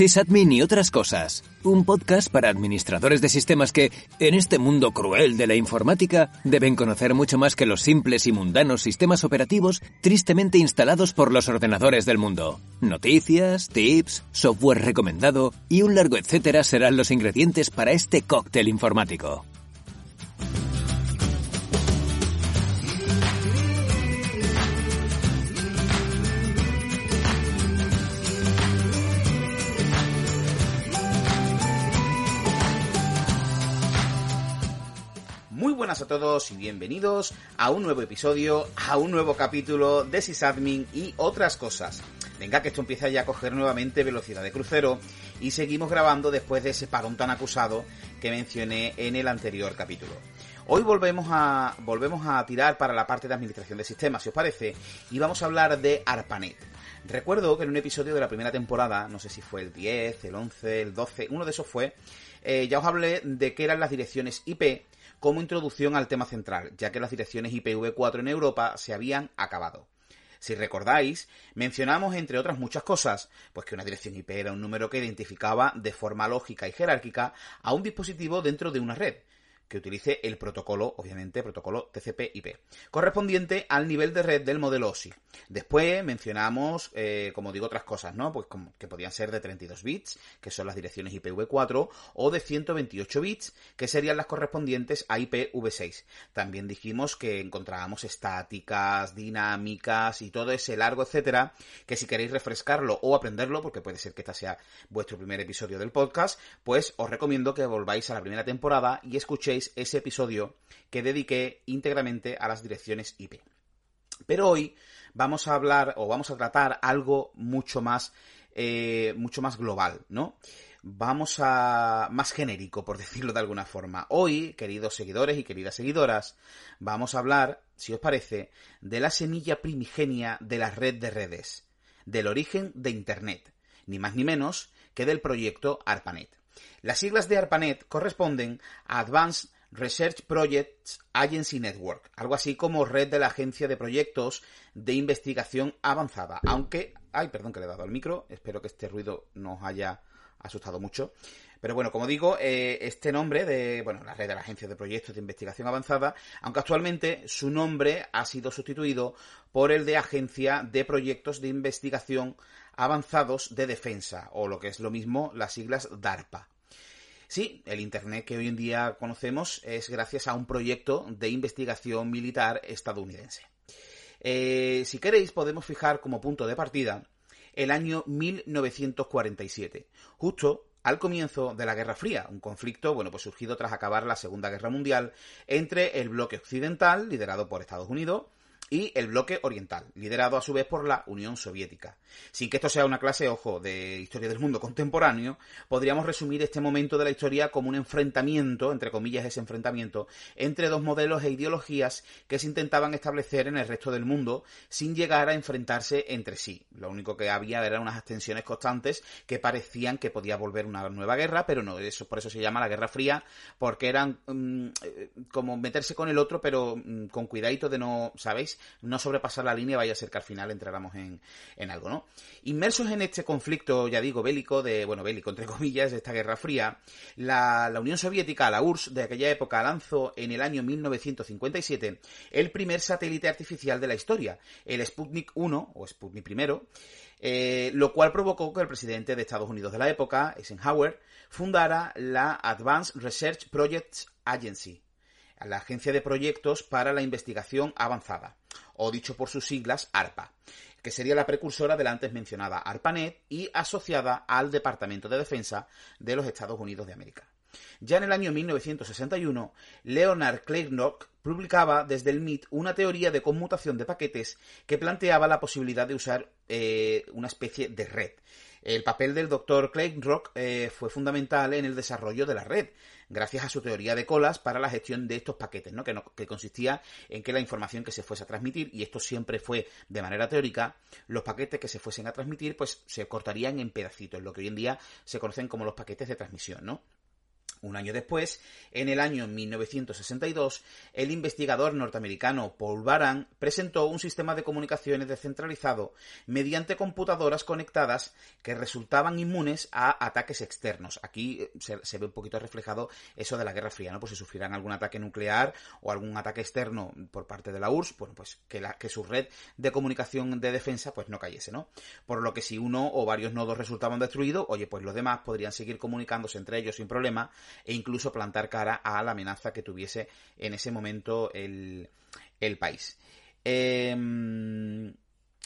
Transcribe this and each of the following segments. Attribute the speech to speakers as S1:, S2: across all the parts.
S1: Sysadmin y otras cosas. Un podcast para administradores de sistemas que, en este mundo cruel de la informática, deben conocer mucho más que los simples y mundanos sistemas operativos tristemente instalados por los ordenadores del mundo. Noticias, tips, software recomendado y un largo etcétera serán los ingredientes para este cóctel informático.
S2: A todos y bienvenidos a un nuevo episodio, a un nuevo capítulo de Sysadmin y otras cosas. Venga, que esto empieza ya a coger nuevamente velocidad de crucero y seguimos grabando después de ese parón tan acusado que mencioné en el anterior capítulo. Hoy volvemos a, volvemos a tirar para la parte de administración de sistemas, si os parece, y vamos a hablar de ARPANET. Recuerdo que en un episodio de la primera temporada, no sé si fue el 10, el 11, el 12, uno de esos fue, eh, ya os hablé de qué eran las direcciones IP como introducción al tema central, ya que las direcciones IPv4 en Europa se habían acabado. Si recordáis, mencionamos, entre otras muchas cosas, pues que una dirección IP era un número que identificaba de forma lógica y jerárquica a un dispositivo dentro de una red, que utilice el protocolo, obviamente, protocolo TCP/IP, correspondiente al nivel de red del modelo OSI. Después mencionamos, eh, como digo, otras cosas, ¿no? Pues como que podían ser de 32 bits, que son las direcciones IPv4, o de 128 bits, que serían las correspondientes a IPv6. También dijimos que encontrábamos estáticas, dinámicas y todo ese largo, etcétera, que si queréis refrescarlo o aprenderlo, porque puede ser que este sea vuestro primer episodio del podcast, pues os recomiendo que volváis a la primera temporada y escuchéis ese episodio que dediqué íntegramente a las direcciones IP. Pero hoy vamos a hablar o vamos a tratar algo mucho más, eh, mucho más global, ¿no? Vamos a más genérico, por decirlo de alguna forma. Hoy, queridos seguidores y queridas seguidoras, vamos a hablar, si os parece, de la semilla primigenia de la red de redes, del origen de Internet, ni más ni menos que del proyecto ARPANET. Las siglas de ARPANET corresponden a Advanced Research Projects Agency Network, algo así como red de la agencia de proyectos de investigación avanzada. Aunque, ay, perdón que le he dado al micro, espero que este ruido no os haya asustado mucho. Pero bueno, como digo, eh, este nombre de, bueno, la red de la agencia de proyectos de investigación avanzada, aunque actualmente su nombre ha sido sustituido por el de agencia de proyectos de investigación avanzados de defensa, o lo que es lo mismo, las siglas DARPA. Sí, el Internet que hoy en día conocemos es gracias a un proyecto de investigación militar estadounidense. Eh, si queréis, podemos fijar como punto de partida el año 1947, justo al comienzo de la Guerra Fría, un conflicto, bueno, pues surgido tras acabar la Segunda Guerra Mundial entre el bloque occidental, liderado por Estados Unidos, y el bloque oriental, liderado a su vez por la Unión Soviética. Sin que esto sea una clase, ojo, de historia del mundo contemporáneo, podríamos resumir este momento de la historia como un enfrentamiento, entre comillas ese enfrentamiento, entre dos modelos e ideologías que se intentaban establecer en el resto del mundo sin llegar a enfrentarse entre sí. Lo único que había eran unas tensiones constantes que parecían que podía volver una nueva guerra, pero no, eso por eso se llama la Guerra Fría, porque eran mm, eh, como meterse con el otro, pero mm, con cuidadito de no, ¿sabéis? No sobrepasar la línea, vaya a ser que al final entráramos en, en algo, ¿no? Inmersos en este conflicto, ya digo, bélico, de, bueno, bélico entre comillas, de esta Guerra Fría, la, la Unión Soviética, la URSS de aquella época, lanzó en el año 1957 el primer satélite artificial de la historia, el Sputnik 1, o Sputnik I, eh, lo cual provocó que el presidente de Estados Unidos de la época, Eisenhower, fundara la Advanced Research Projects Agency, la Agencia de Proyectos para la Investigación Avanzada, o dicho por sus siglas ARPA, que sería la precursora de la antes mencionada ARPANET y asociada al Departamento de Defensa de los Estados Unidos de América. Ya en el año 1961, Leonard Kleinrock publicaba desde el MIT una teoría de conmutación de paquetes que planteaba la posibilidad de usar eh, una especie de red. El papel del doctor Kleinrock eh, fue fundamental en el desarrollo de la red, gracias a su teoría de colas para la gestión de estos paquetes, ¿no? Que, no, que consistía en que la información que se fuese a transmitir, y esto siempre fue de manera teórica, los paquetes que se fuesen a transmitir, pues se cortarían en pedacitos, lo que hoy en día se conocen como los paquetes de transmisión, ¿no? Un año después, en el año 1962, el investigador norteamericano Paul Baran presentó un sistema de comunicaciones descentralizado mediante computadoras conectadas que resultaban inmunes a ataques externos. Aquí eh, se, ve un poquito reflejado eso de la Guerra Fría, ¿no? Pues si sufrieran algún ataque nuclear o algún ataque externo por parte de la URSS, bueno, pues que, que su red de comunicación de defensa pues no cayese, ¿no? Por lo que si uno o varios nodos resultaban destruidos, oye, pues los demás podrían seguir comunicándose entre ellos sin problema e incluso plantar cara a la amenaza que tuviese en ese momento el, el país. Eh,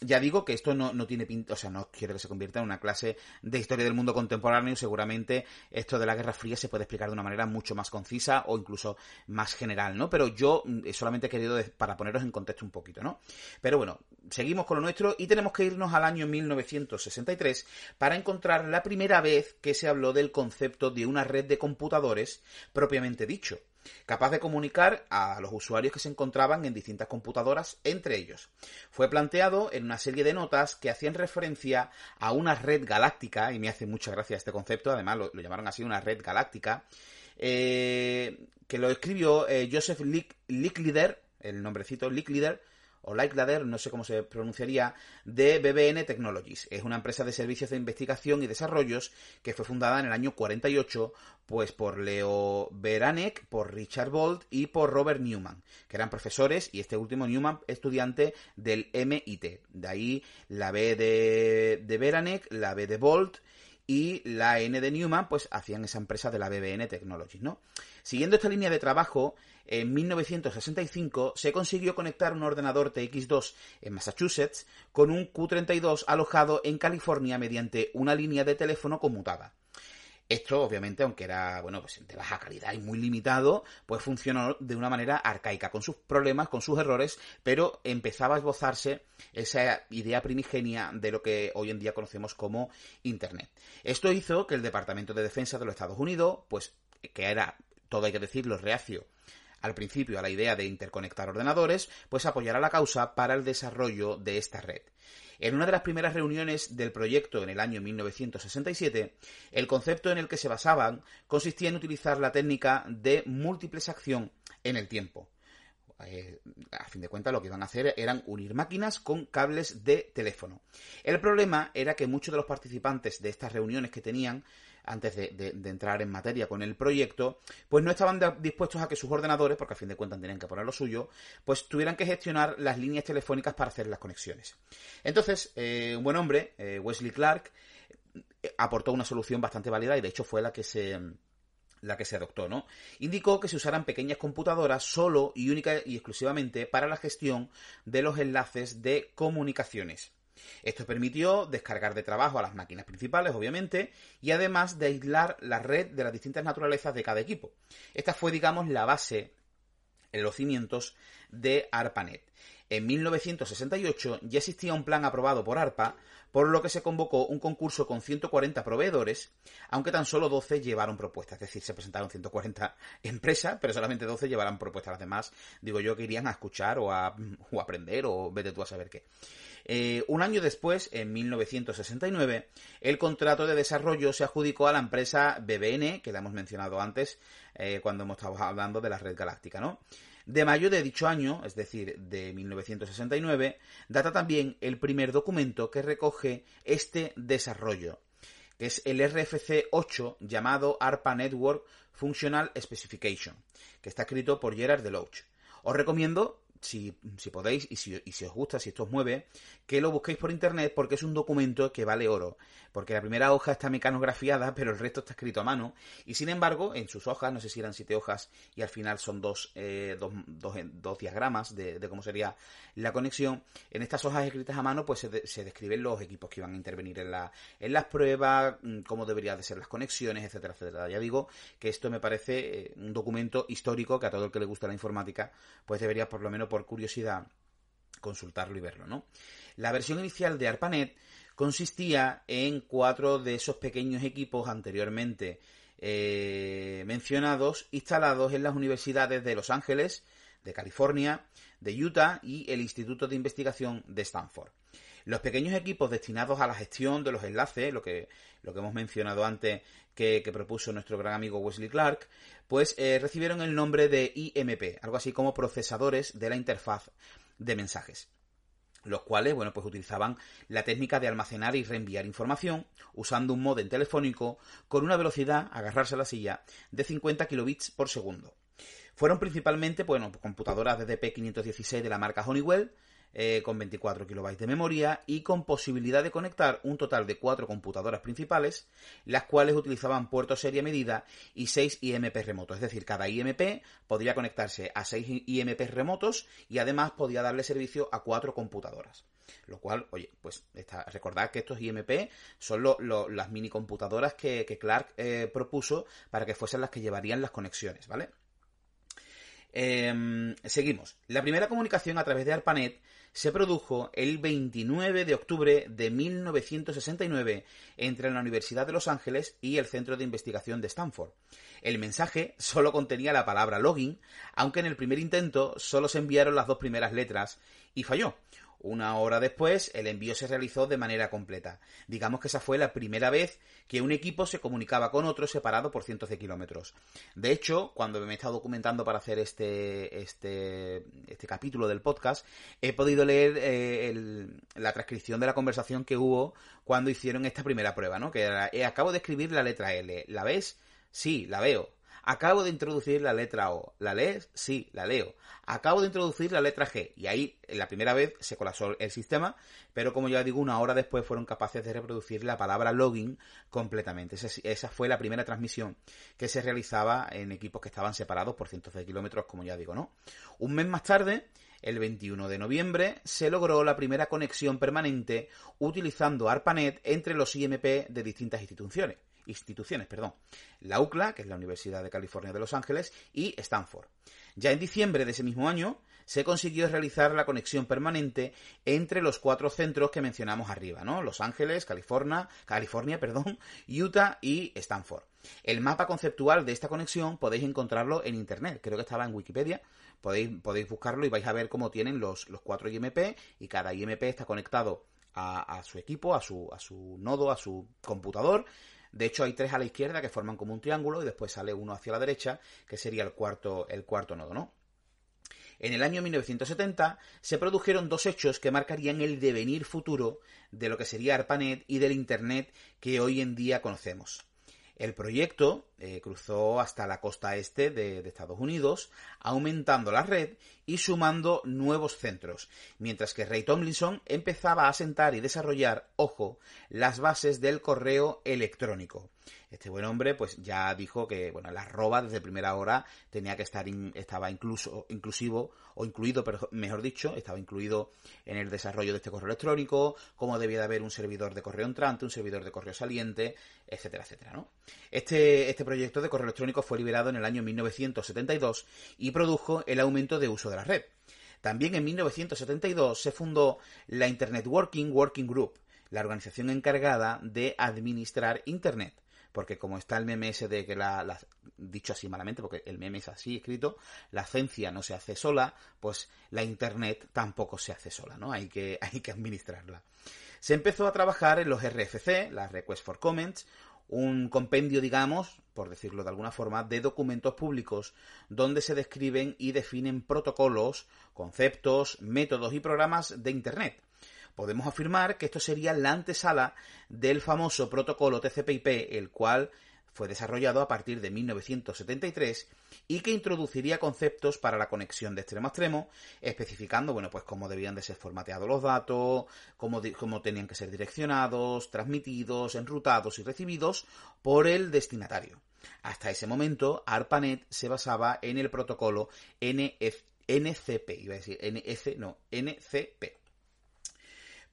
S2: ya digo que esto no, no tiene pinta, o sea, no quiero que se convierta en una clase de historia del mundo contemporáneo. Seguramente esto de la Guerra Fría se puede explicar de una manera mucho más concisa o incluso más general, ¿no? Pero yo mm, solamente he querido para poneros en contexto un poquito, ¿no? Pero bueno, seguimos con lo nuestro y tenemos que irnos al año 1963 para encontrar la primera vez que se habló del concepto de una red de computadores propiamente dicho capaz de comunicar a los usuarios que se encontraban en distintas computadoras entre ellos. Fue planteado en una serie de notas que hacían referencia a una red galáctica, y me hace mucha gracia este concepto, además lo, llamaron así una red galáctica, eh, que lo escribió eh, Joseph Licklider, el nombrecito Licklider, o Ladder, no sé cómo se pronunciaría, de BBN Technologies. Es una empresa de servicios de investigación y desarrollos que fue fundada en el año 48 pues por Leo Beranek, por Richard Bolt y por Robert Newman, que eran profesores y este último Newman estudiante del MIT. De ahí la B de, de Beranek, la B de Bolt y la N de Newman, pues hacían esa empresa de la BBN Technologies, ¿no? Siguiendo esta línea de trabajo, en 1965 se consiguió conectar un ordenador TX2 en Massachusetts con un Q32 alojado en California mediante una línea de teléfono conmutada. Esto, obviamente, aunque era, bueno, pues de baja calidad y muy limitado, pues funcionó de una manera arcaica, con sus problemas, con sus errores, pero empezaba a esbozarse esa idea primigenia de lo que hoy en día conocemos como Internet. Esto hizo que el Departamento de Defensa de los Estados Unidos, pues, que era, todo hay que decirlo, reacio al principio a la idea de interconectar ordenadores, pues apoyará la causa para el desarrollo de esta red. En una de las primeras reuniones del proyecto en el año 1967, el concepto en el que se basaban consistía en utilizar la técnica de múltiples acción en el tiempo. Eh, a fin de cuentas lo que iban a hacer eran unir máquinas con cables de teléfono. El problema era que muchos de los participantes de estas reuniones que tenían antes de, entrar en materia con el proyecto, pues no estaban dispuestos a que sus ordenadores, porque a fin de cuentas tenían que poner lo suyo, pues tuvieran que gestionar las líneas telefónicas para hacer las conexiones. Entonces, eh, un buen hombre, eh, Wesley Clark, eh, aportó una solución bastante válida y de hecho fue la que se la que se adoptó, ¿no? Indicó que se usaran pequeñas computadoras solo y única y exclusivamente para la gestión de los enlaces de comunicaciones. Esto permitió descargar de trabajo a las máquinas principales, obviamente, y además de aislar la red de las distintas naturalezas de cada equipo. Esta fue, digamos, la base en los cimientos de ARPANET. En 1968 ya existía un plan aprobado por ARPA, por lo que se convocó un concurso con 140 proveedores, aunque tan solo 12 llevaron propuestas. Es decir, se presentaron 140 empresas, pero solamente 12 llevaron propuestas. Las demás, digo yo, que irían a escuchar o a, aprender o vete tú a saber qué. Eh, un año después, en 1969, el contrato de desarrollo se adjudicó a la empresa BBN, que la hemos mencionado antes eh, cuando hemos estado hablando de la red galáctica, ¿no? De mayo de dicho año, es decir, de 1969, data también el primer documento que recoge este desarrollo, que es el RFC 8 llamado ARPA Network Functional Specification, que está escrito por Gerard Deloach. Os recomiendo si, si podéis y si, y si, os gusta, si esto os mueve, que lo busquéis por internet porque es un documento que vale oro. Porque la primera hoja está mecanografiada, pero el resto está escrito a mano. Y sin embargo, en sus hojas, no sé si eran siete hojas y al final son dos, eh, dos, dos, diagramas de, cómo sería la conexión. En estas hojas escritas a mano, pues se, se, describen los equipos que iban a intervenir en, la, en las pruebas, mm, cómo deberían de ser las conexiones, etcétera, etcétera. Ya digo que esto me parece eh, un documento histórico que a todo el que le gusta la informática, pues debería por lo menos por curiosidad consultarlo y verlo, ¿no? La versión inicial de ARPANET consistía en cuatro de esos pequeños equipos anteriormente eh, mencionados instalados en las universidades de Los Ángeles, de California, de Utah y el Instituto de Investigación de Stanford. Los pequeños equipos destinados a la gestión de los enlaces, lo que, lo que hemos mencionado antes que, propuso nuestro gran amigo Wesley Clark, pues eh, recibieron el nombre de IMP, algo así como procesadores de la interfaz de mensajes los cuales, bueno, pues utilizaban la técnica de almacenar y reenviar información usando un modem telefónico con una velocidad, agarrarse a la silla, de 50 kilobits por segundo. Fueron principalmente, bueno, computadoras DDP516 de la marca Honeywell, eh, con 24 kilobytes de memoria y con posibilidad de conectar un total de cuatro computadoras principales, las cuales utilizaban puertos serie medida y 6 IMP remotos. Es decir, cada IMP podría conectarse a 6 IMP remotos y además podía darle servicio a cuatro computadoras. Lo cual, oye, pues recordad que estos IMP son las mini computadoras que, Clark eh, propuso para que fuesen las que llevarían las conexiones, ¿vale? Em, seguimos. La primera comunicación a través de ARPANET se produjo el 29 de octubre de 1969 entre la Universidad de Los Ángeles y el Centro de Investigación de Stanford. El mensaje solo contenía la palabra login, aunque en el primer intento solo se enviaron las dos primeras letras y falló. Una hora después, el envío se realizó de manera completa. Digamos que esa fue la primera vez que un equipo se comunicaba con otro separado por cientos de kilómetros. De hecho, cuando me he estado documentando para hacer este, este, este capítulo del podcast, he podido leer eh, la transcripción de la conversación que hubo cuando hicieron esta primera prueba, ¿no? Que era, eh, acabo de escribir la letra L. ¿La ves? Sí, la veo. Acabo de introducir la letra O. ¿La lees? Sí, la leo. Acabo de introducir la letra G. Y ahí, la primera vez, se colapsó el sistema, pero como ya digo, una hora después fueron capaces de reproducir la palabra login completamente. Esa, fue la primera transmisión que se realizaba en equipos que estaban separados por cientos de kilómetros, como ya digo, ¿no? Un mes más tarde, el 21 de noviembre se logró la primera conexión permanente utilizando ARPANET entre los IMP de distintas instituciones instituciones, perdón, la UCLA, que es la Universidad de California de Los Ángeles, y Stanford. Ya en diciembre de ese mismo año se consiguió realizar la conexión permanente entre los cuatro centros que mencionamos arriba, ¿no? Los Ángeles, California, California, perdón, Utah y Stanford. El mapa conceptual de esta conexión podéis encontrarlo en internet, creo que estaba en Wikipedia, podéis, podéis buscarlo y vais a ver cómo tienen los, los cuatro IMP y cada IMP está conectado a, a, su equipo, a su, a su nodo, a su computador de hecho, hay tres a la izquierda que forman como un triángulo y después sale uno hacia la derecha, que sería el cuarto, el cuarto nodo, ¿no? En el año 1970 se produjeron dos hechos que marcarían el devenir futuro de lo que sería ARPANET y del Internet que hoy en día conocemos. El proyecto eh, cruzó hasta la costa este de, Estados Unidos, aumentando la red y sumando nuevos centros, mientras que Ray Tomlinson empezaba a asentar y desarrollar, ojo, las bases del correo electrónico. Este buen hombre, pues ya dijo que, bueno, la arroba desde primera hora tenía que estar, estaba incluso, inclusivo, o incluido, mejor dicho, estaba incluido en el desarrollo de este correo electrónico, cómo debía de haber un servidor de correo entrante, un servidor de correo saliente, etcétera, etcétera, ¿no? Este, este proyecto de correo electrónico fue liberado en el año 1972 y produjo el aumento de uso de la red. También en 1972 se fundó la Internet Working Working Group, la organización encargada de administrar Internet porque como está el meme de que la, dicho así malamente, porque el meme es así escrito, la ciencia no se hace sola, pues la internet tampoco se hace sola, ¿no? Hay que, hay que administrarla. Se empezó a trabajar en los RFC, las Request for Comments, un compendio, digamos, por decirlo de alguna forma, de documentos públicos donde se describen y definen protocolos, conceptos, métodos y programas de Internet podemos afirmar que esto sería la antesala del famoso protocolo TCP/IP, el cual fue desarrollado a partir de 1973 y que introduciría conceptos para la conexión de extremo a extremo, especificando, bueno, pues cómo debían de ser formateados los datos, cómo, cómo tenían que ser direccionados, transmitidos, enrutados y recibidos por el destinatario. Hasta ese momento, ARPANET se basaba en el protocolo NCP, iba a decir NF, no, NCP.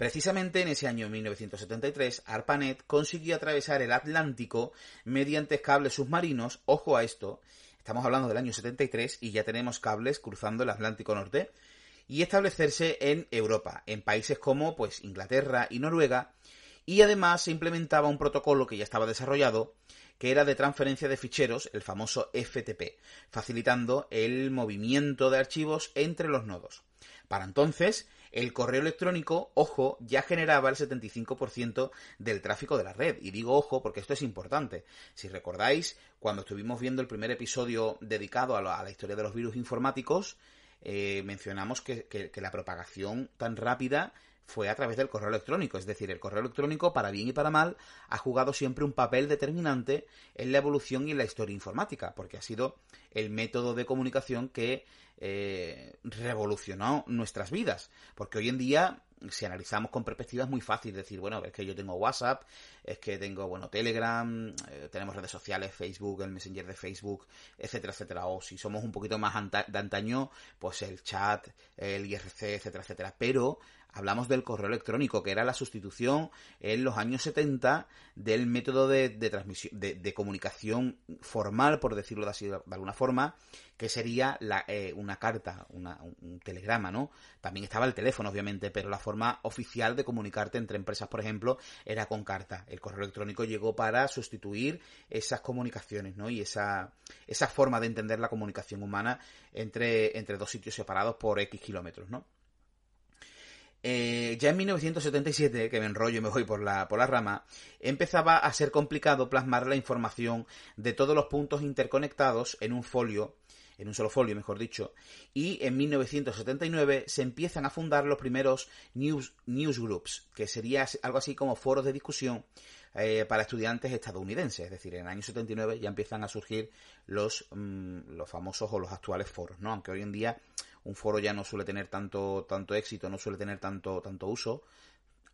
S2: Precisamente en ese año 1973, ARPANET consiguió atravesar el Atlántico mediante cables submarinos, ojo a esto, estamos hablando del año 73 y ya tenemos cables cruzando el Atlántico Norte, y establecerse en Europa, en países como pues Inglaterra y Noruega, y además se implementaba un protocolo que ya estaba desarrollado, que era de transferencia de ficheros, el famoso FTP, facilitando el movimiento de archivos entre los nodos. Para entonces, el correo electrónico, ojo, ya generaba el 75% del tráfico de la red. Y digo ojo porque esto es importante. Si recordáis, cuando estuvimos viendo el primer episodio dedicado a la, historia de los virus informáticos, eh, mencionamos que la propagación tan rápida fue a través del correo electrónico. Es decir, el correo electrónico, para bien y para mal, ha jugado siempre un papel determinante en la evolución y en la historia informática, porque ha sido el método de comunicación que eh, revolucionó nuestras vidas. Porque hoy en día si analizamos con perspectivas muy fácil decir, bueno, es que yo tengo WhatsApp, es que tengo, bueno, Telegram, eh, tenemos redes sociales, Facebook, el Messenger de Facebook, etcétera, etcétera. O si somos un poquito más de antaño, pues el chat, el IRC, etcétera, etcétera. Pero hablamos del correo electrónico, que era la sustitución en los años 70 del método de, transmisión, de, comunicación formal, por decirlo de, así, de alguna forma, que sería eh, una carta, un telegrama, ¿no? También estaba el teléfono, obviamente, pero la forma oficial de comunicarte entre empresas, por ejemplo, era con carta. El correo electrónico llegó para sustituir esas comunicaciones, ¿no? Y esa, esa forma de entender la comunicación humana entre, entre dos sitios separados por X kilómetros, ¿no? Eh, ya en 1977, que me enrollo y me voy por la, por la rama, empezaba a ser complicado plasmar la información de todos los puntos interconectados en un folio, en un solo folio, mejor dicho, y en 1979 se empiezan a fundar los primeros news, newsgroups, que sería algo así como foros de discusión eh, para estudiantes estadounidenses. Es decir, en el año 79 ya empiezan a surgir los, mm, los famosos o los actuales foros, ¿no? Aunque hoy en día un foro ya no suele tener tanto, tanto éxito, no suele tener tanto, tanto uso.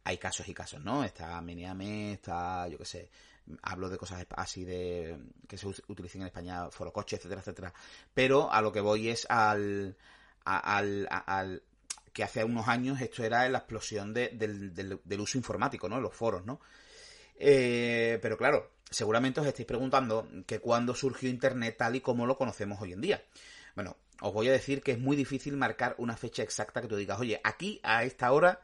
S2: Hay casos y casos, ¿no? Está Meneame, está, yo qué sé, hablo de cosas así de que se utilicen en España, foro coche, etcétera, etcétera. Pero a lo que voy es al, al, al, que hace unos años esto era la explosión del, del, uso informático, ¿no? Los foros, ¿no? Eh, pero claro, seguramente os estáis preguntando que cuándo surgió Internet tal y como lo conocemos hoy en día. Bueno, os voy a decir que es muy difícil marcar una fecha exacta que tú digas, oye, aquí a esta hora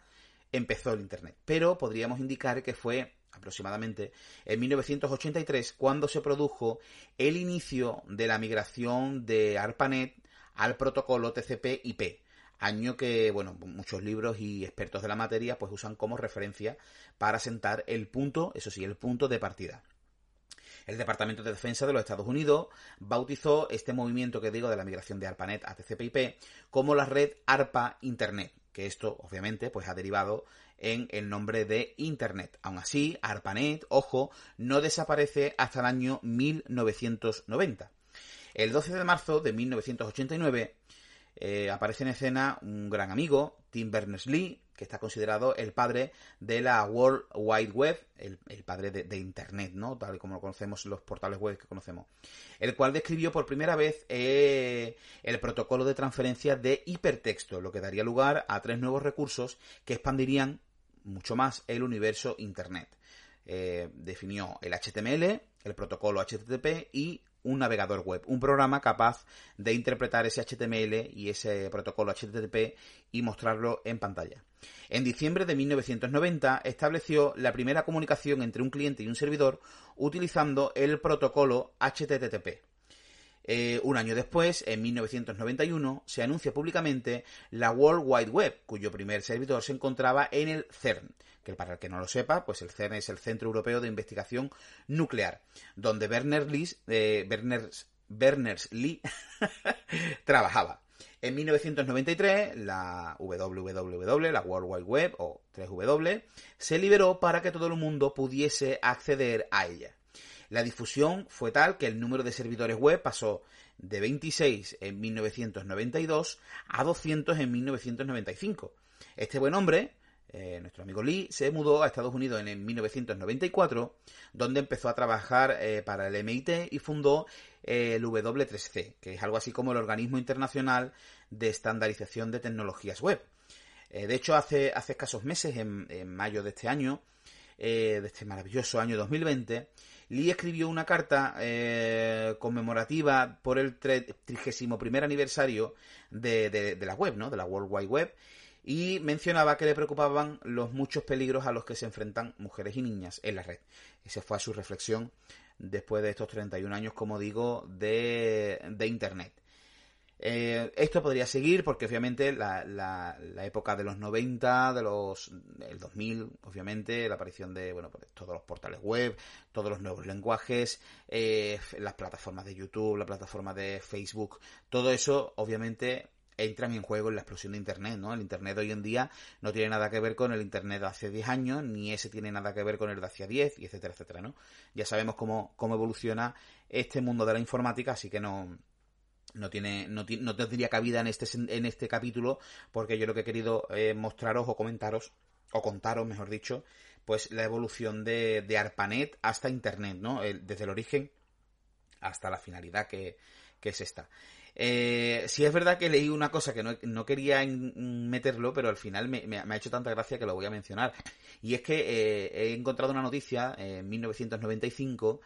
S2: empezó el Internet. Pero podríamos indicar que fue aproximadamente en 1983 cuando se produjo el inicio de la migración de ARPANET al protocolo TCP/IP, año que, bueno, muchos libros y expertos de la materia pues usan como referencia para sentar el punto, eso sí, el punto de partida. El Departamento de Defensa de los Estados Unidos bautizó este movimiento que digo de la migración de ARPANET a TCP/IP como la red ARPA Internet, que esto obviamente pues ha derivado en el nombre de Internet. Aún así, ARPANET, ojo, no desaparece hasta el año 1990. El 12 de marzo de 1989 eh, aparece en escena un gran amigo, Tim Berners-Lee, que está considerado el padre de la World Wide Web, el, padre de, Internet, ¿no? Tal como lo conocemos en los portales web que conocemos. El cual describió por primera vez eh, el protocolo de transferencia de hipertexto, lo que daría lugar a tres nuevos recursos que expandirían mucho más el universo Internet. Eh, definió el HTML, el protocolo HTTP y un navegador web, un programa capaz de interpretar ese HTML y ese protocolo HTTP y mostrarlo en pantalla. En diciembre de 1990 estableció la primera comunicación entre un cliente y un servidor utilizando el protocolo HTTP. Eh, un año después, en 1991, se anuncia públicamente la World Wide Web, cuyo primer servidor se encontraba en el CERN, que para el que no lo sepa, pues el CERN es el Centro Europeo de Investigación Nuclear, donde Berners-Lee eh, trabajaba. En 1993, la WWW, la World Wide Web, o 3W, se liberó para que todo el mundo pudiese acceder a ella. La difusión fue tal que el número de servidores web pasó de 26 en 1992 a 200 en 1995. Este buen hombre, eh, nuestro amigo Lee, se mudó a Estados Unidos en, 1994, donde empezó a trabajar eh, para el MIT y fundó eh, el W3C, que es algo así como el Organismo Internacional de Estandarización de Tecnologías Web. de hecho, hace, escasos meses, en, en mayo de este año, de este maravilloso año 2020, Lee escribió una carta eh, conmemorativa por el 31 aniversario de, la web, ¿no? De la World Wide Web. Y mencionaba que le preocupaban los muchos peligros a los que se enfrentan mujeres y niñas en la red. Esa fue su reflexión después de estos 31 años, como digo, de, Internet. Eh, esto podría seguir porque obviamente la, la, época de los 90, de los el 2000, obviamente, la aparición de bueno, pues, todos los portales web, todos los nuevos lenguajes, eh, las plataformas de YouTube, la plataforma de Facebook, todo eso obviamente entran en juego en la explosión de Internet, ¿no? El Internet hoy en día no tiene nada que ver con el Internet de hace 10 años, ni ese tiene nada que ver con el de hace 10, y etcétera, etcétera, ¿no? Ya sabemos cómo, cómo evoluciona este mundo de la informática, así que no, no tiene, no, no tendría cabida en este, en este capítulo, porque yo lo que he querido eh, mostraros o comentaros, o contaros, mejor dicho, pues la evolución de, de ARPANET hasta Internet, ¿no? desde el origen hasta la finalidad que, que es esta. Eh, sí es verdad que leí una cosa que no, quería meterlo, pero al final me, ha hecho tanta gracia que lo voy a mencionar. Y es que eh, he encontrado una noticia en 1995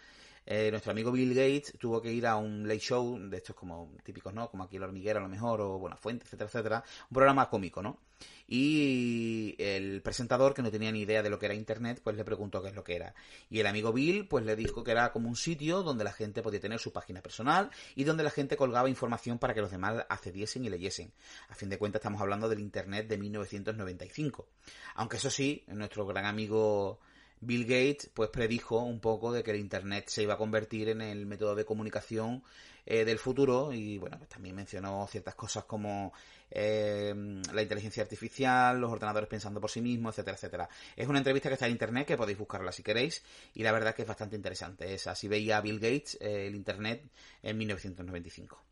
S2: eh, nuestro amigo Bill Gates tuvo que ir a un late show de estos como típicos, ¿no? Como aquí el hormiguero a lo mejor, o Buena Fuente, etcétera, etcétera. Un programa cómico, ¿no? Y el presentador, que no tenía ni idea de lo que era Internet, pues le preguntó qué es lo que era. Y el amigo Bill, pues le dijo que era como un sitio donde la gente podía tener su página personal y donde la gente colgaba información para que los demás accediesen y leyesen. A fin de cuentas estamos hablando del Internet de 1995. Aunque eso sí, nuestro gran amigo Bill Gates pues predijo un poco de que el Internet se iba a convertir en el método de comunicación eh, del futuro y bueno, pues también mencionó ciertas cosas como eh, la inteligencia artificial, los ordenadores pensando por sí mismos, etcétera, etcétera. Es una entrevista que está en Internet, que podéis buscarla si queréis y la verdad que es bastante interesante. Es así veía Bill Gates eh, el Internet en 1995.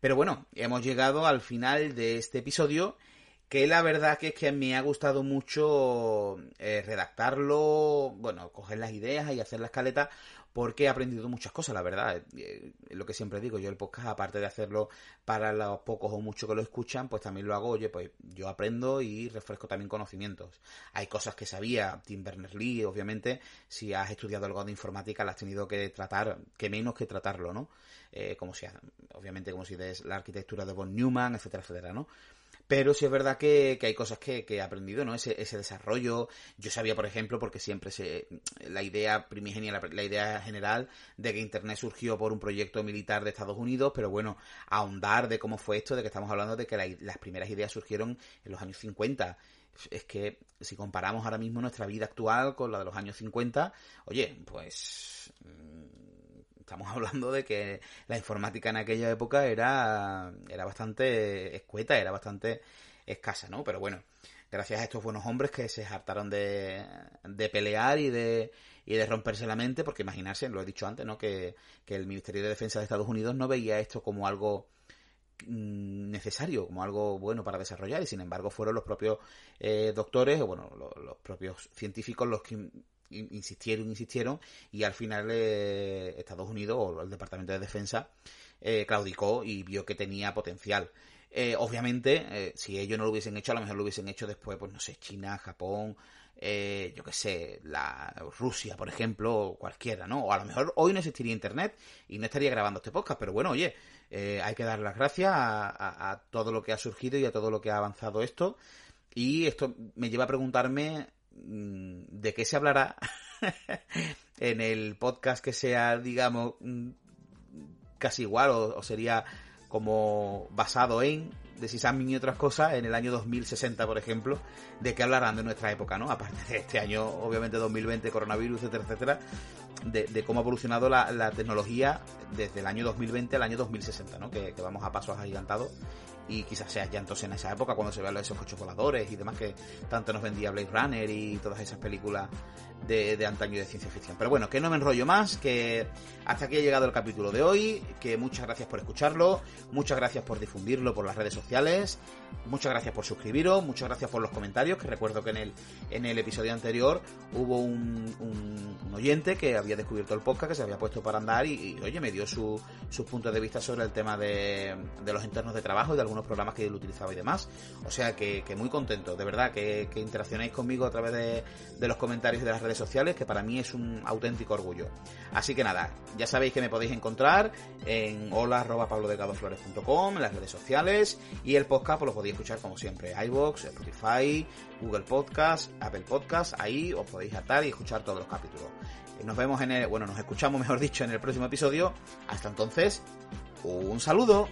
S2: Pero bueno, hemos llegado al final de este episodio que la verdad que es que me ha gustado mucho eh, redactarlo, bueno, coger las ideas y hacer la escaleta, porque he aprendido muchas cosas, la verdad. Eh, lo que siempre digo, yo el podcast, aparte de hacerlo para los pocos o muchos que lo escuchan, pues también lo hago, oye, pues yo aprendo y refresco también conocimientos. Hay cosas que sabía, Tim Berners-Lee, obviamente, si has estudiado algo de informática, las has tenido que tratar, que menos que tratarlo, ¿no? Eh, como si, obviamente, como si des la arquitectura de von Neumann, etcétera, etcétera, ¿no? Pero sí es verdad que, hay cosas que, he aprendido, ¿no? Ese, ese desarrollo. Yo sabía, por ejemplo, porque siempre se, la idea primigenia, la, idea general de que Internet surgió por un proyecto militar de Estados Unidos, pero bueno, ahondar de cómo fue esto, de que estamos hablando de que las primeras ideas surgieron en los años 50 es que si comparamos ahora mismo nuestra vida actual con la de los años 50, oye, pues estamos hablando de que la informática en aquella época era, era bastante escueta, era bastante escasa, ¿no? Pero bueno, gracias a estos buenos hombres que se hartaron de, de pelear y de, y de romperse la mente, porque imaginarse, lo he dicho antes, ¿no? Que, que el Ministerio de Defensa de Estados Unidos no veía esto como algo mm, necesario, como algo bueno para desarrollar, y sin embargo fueron los propios eh, doctores, o bueno, los propios científicos los que insistieron, insistieron, y al final eh, Estados Unidos o el Departamento de Defensa eh, claudicó y vio que tenía potencial. Eh, obviamente, si ellos no lo hubiesen hecho, a lo mejor lo hubiesen hecho después, pues no sé, China, Japón, yo qué sé, la Rusia, por ejemplo, o cualquiera, ¿no? O a lo mejor hoy no existiría Internet y no estaría grabando este podcast, pero bueno, oye, hay que dar las gracias a, todo lo que ha surgido y a todo lo que ha avanzado esto. Y esto me lleva a preguntarme de qué se hablará en el podcast que sea, digamos, mm, casi igual o, sería como basado en de Sisami y otras cosas en el año 2060, por ejemplo, de qué hablarán de nuestra época, ¿no? Aparte de este año, obviamente 2020, coronavirus, etcétera, etcétera, de, cómo ha evolucionado la, tecnología desde el año 2020 al año 2060, ¿no? Que, vamos a pasos agigantados y quizás sea ya entonces en esa época cuando se vean esos coches voladores y demás que tanto nos vendía Blade Runner y todas esas películas de, antaño de ciencia ficción. Pero bueno, que no me enrollo más, que hasta aquí ha llegado el capítulo de hoy, que muchas gracias por escucharlo, muchas gracias por difundirlo por las redes sociales, muchas gracias por suscribiros, muchas gracias por los comentarios, que recuerdo que en el, en el episodio anterior hubo un, oyente que había descubierto el podcast, que se había puesto para andar y, oye, me dio su, sus puntos de vista sobre el tema de, los entornos de trabajo y de algunos programas que él utilizaba y demás. O sea que, muy contento, de verdad, que, interaccionéis conmigo a través de, los comentarios de las redes sociales, que para mí es un auténtico orgullo. Así que nada, ya sabéis que me podéis encontrar en hola.pablodelgadoflores.com, en las redes sociales, y el podcast pues lo podéis escuchar como siempre, iVoox, Spotify, Google Podcast, Apple Podcast, ahí os podéis atar y escuchar todos los capítulos. Nos en el, bueno, nos escuchamos mejor dicho en el próximo episodio. Hasta entonces, un saludo.